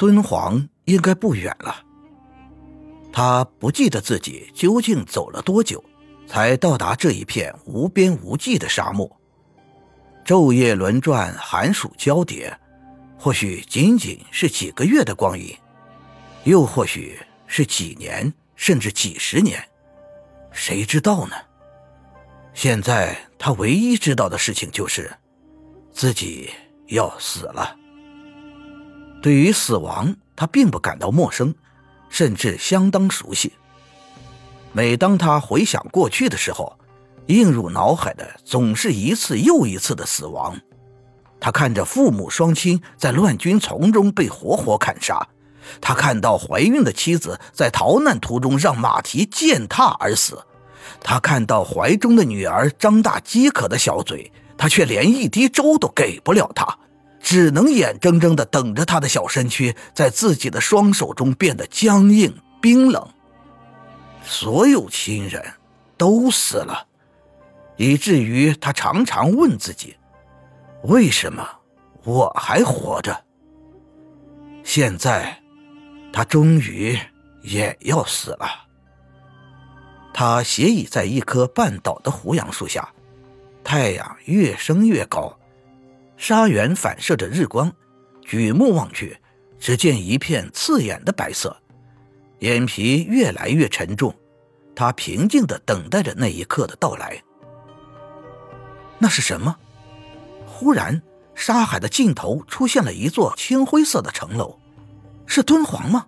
敦煌应该不远了。他不记得自己究竟走了多久，才到达这一片无边无际的沙漠。昼夜轮转，寒暑交叠，或许仅仅是几个月的光阴，又或许是几年，甚至几十年，谁知道呢？现在他唯一知道的事情就是，自己要死了。对于死亡，他并不感到陌生，甚至相当熟悉。每当他回想过去的时候，映入脑海的总是一次又一次的死亡。他看着父母双亲在乱军丛中被活活砍杀，他看到怀孕的妻子在逃难途中让马蹄践踏而死，他看到怀中的女儿张大饥渴的小嘴，他却连一滴粥都给不了她。只能眼睁睁地等着他的小身躯在自己的双手中变得僵硬冰冷。所有亲人都死了，以至于他常常问自己：为什么我还活着？现在，他终于也要死了。他斜倚在一棵半倒的胡杨树下，太阳越升越高。沙原反射着日光，举目望去，只见一片刺眼的白色，眼皮越来越沉重。他平静地等待着那一刻的到来。那是什么？忽然，沙海的尽头出现了一座青灰色的城楼，是敦煌吗？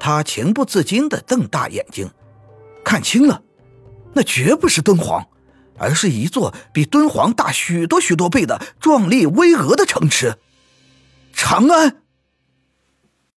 他情不自禁地瞪大眼睛，看清了，那绝不是敦煌。而是一座比敦煌大许多许多倍的壮丽巍峨的城池，长安。